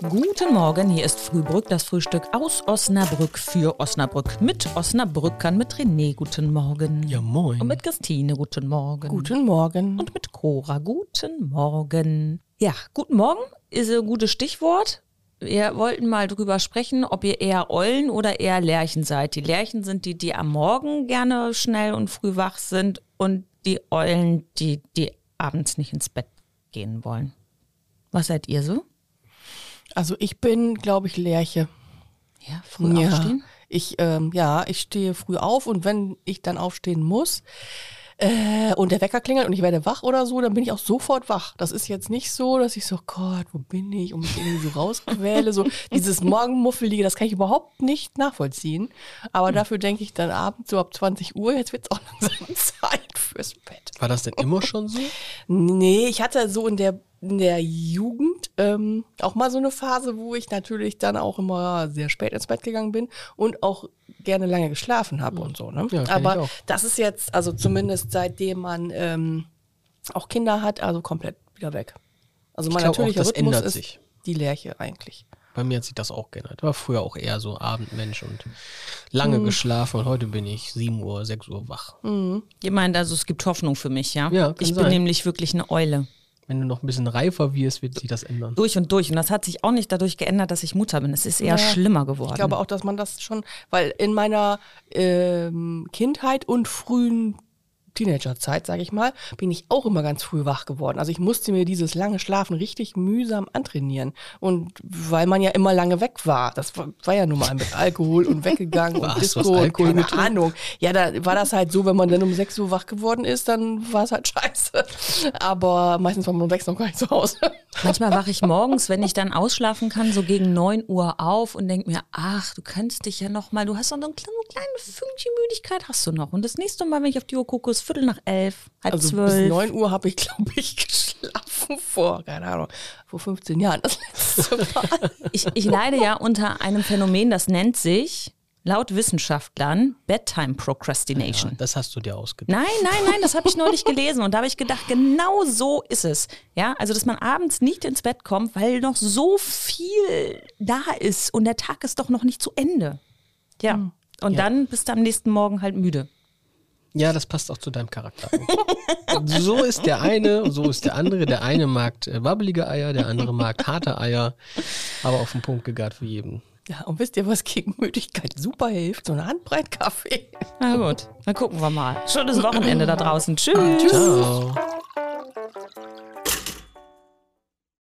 Guten Morgen, hier ist Frühbrück, das Frühstück aus Osnabrück für Osnabrück. Mit Osnabrückern, mit René, guten Morgen. Ja, moin. Und mit Christine, guten Morgen. Guten Morgen. Und mit Cora, guten Morgen. Ja, guten Morgen ist ein gutes Stichwort. Wir wollten mal drüber sprechen, ob ihr eher Eulen oder eher Lerchen seid. Die Lerchen sind die, die am Morgen gerne schnell und früh wach sind und die Eulen, die, die abends nicht ins Bett gehen wollen. Was seid ihr so? Also ich bin, glaube ich, Lerche. Ja, früh ja. aufstehen? Ich, ähm, ja, ich stehe früh auf und wenn ich dann aufstehen muss äh, und der Wecker klingelt und ich werde wach oder so, dann bin ich auch sofort wach. Das ist jetzt nicht so, dass ich so, Gott, wo bin ich? Und mich irgendwie so rausquäle. So dieses Morgenmuffelige, das kann ich überhaupt nicht nachvollziehen. Aber dafür denke ich dann abends so ab 20 Uhr, jetzt wird es auch langsam Zeit fürs Bett. War das denn immer schon so? Nee, ich hatte so in der, in der Jugend ähm, auch mal so eine Phase, wo ich natürlich dann auch immer sehr spät ins Bett gegangen bin und auch gerne lange geschlafen habe und so. Ne? Ja, ich Aber das ist jetzt, also zumindest seitdem man ähm, auch Kinder hat, also komplett wieder weg. Also mein glaub auch, Rhythmus ändert ist sich. die Lerche eigentlich. Bei mir hat sich das auch geändert. War früher auch eher so Abendmensch und lange Mhm. geschlafen und heute bin ich 7 Uhr, 6 Uhr wach. Ihr meint also, es gibt Hoffnung für mich, ja? Ja, kann Ich bin sein. nämlich wirklich eine Eule. Wenn du noch ein bisschen reifer wirst, wird sich das ändern. Durch und durch. Und das hat sich auch nicht dadurch geändert, dass ich Mutter bin. Es ist eher Ja, schlimmer geworden. Ich glaube auch, dass man das schon, weil in meiner ähm, Kindheit und frühen Teenagerzeit, sage ich mal, bin ich auch immer ganz früh wach geworden. Also ich musste mir dieses lange Schlafen richtig mühsam antrainieren. Und weil man ja immer lange weg war, das war, war ja nun mal mit Alkohol und weggegangen und Disco und Alkohol keine getrunken? Ahnung. Ja, da war das halt so, wenn man dann um 6 Uhr wach geworden ist, dann war es halt scheiße. Aber meistens war man um 6 noch gar nicht zu Hause. Manchmal wache ich morgens, wenn ich dann ausschlafen kann, so gegen 9 Uhr auf und denke mir, ach, du kannst dich ja noch mal, du hast doch noch ein kleine, kleine Fünkchen Müdigkeit hast du noch. Und das nächste Mal, wenn ich auf die Uhr gucke, ist Viertel nach elf, halb Also bis zwölf. 9 Uhr habe ich, glaube ich, geschlafen vor, keine Ahnung, vor 15 Jahren das letzte Mal. Ich, ich leide ja unter einem Phänomen, das nennt sich laut Wissenschaftlern Bedtime Procrastination. Das hast du dir ausgedacht. Nein, nein, nein, das habe ich neulich gelesen und da habe ich gedacht, genau so ist es. Ja, also dass man abends nicht ins Bett kommt, weil noch so viel da ist und der Tag ist doch noch nicht zu Ende. Ja. Und dann bist du am nächsten Morgen halt müde. Ja, das passt auch zu deinem Charakter. so ist der eine, so ist der andere. Der eine mag äh, wabbelige Eier, der andere mag harte Eier. Aber auf den Punkt gegart für jeden. Ja, und wisst ihr, was gegen Müdigkeit super hilft? So eine Handbreit Kaffee. Na gut, dann gucken wir mal. Schönes Wochenende da draußen. Tschüss. Ciao.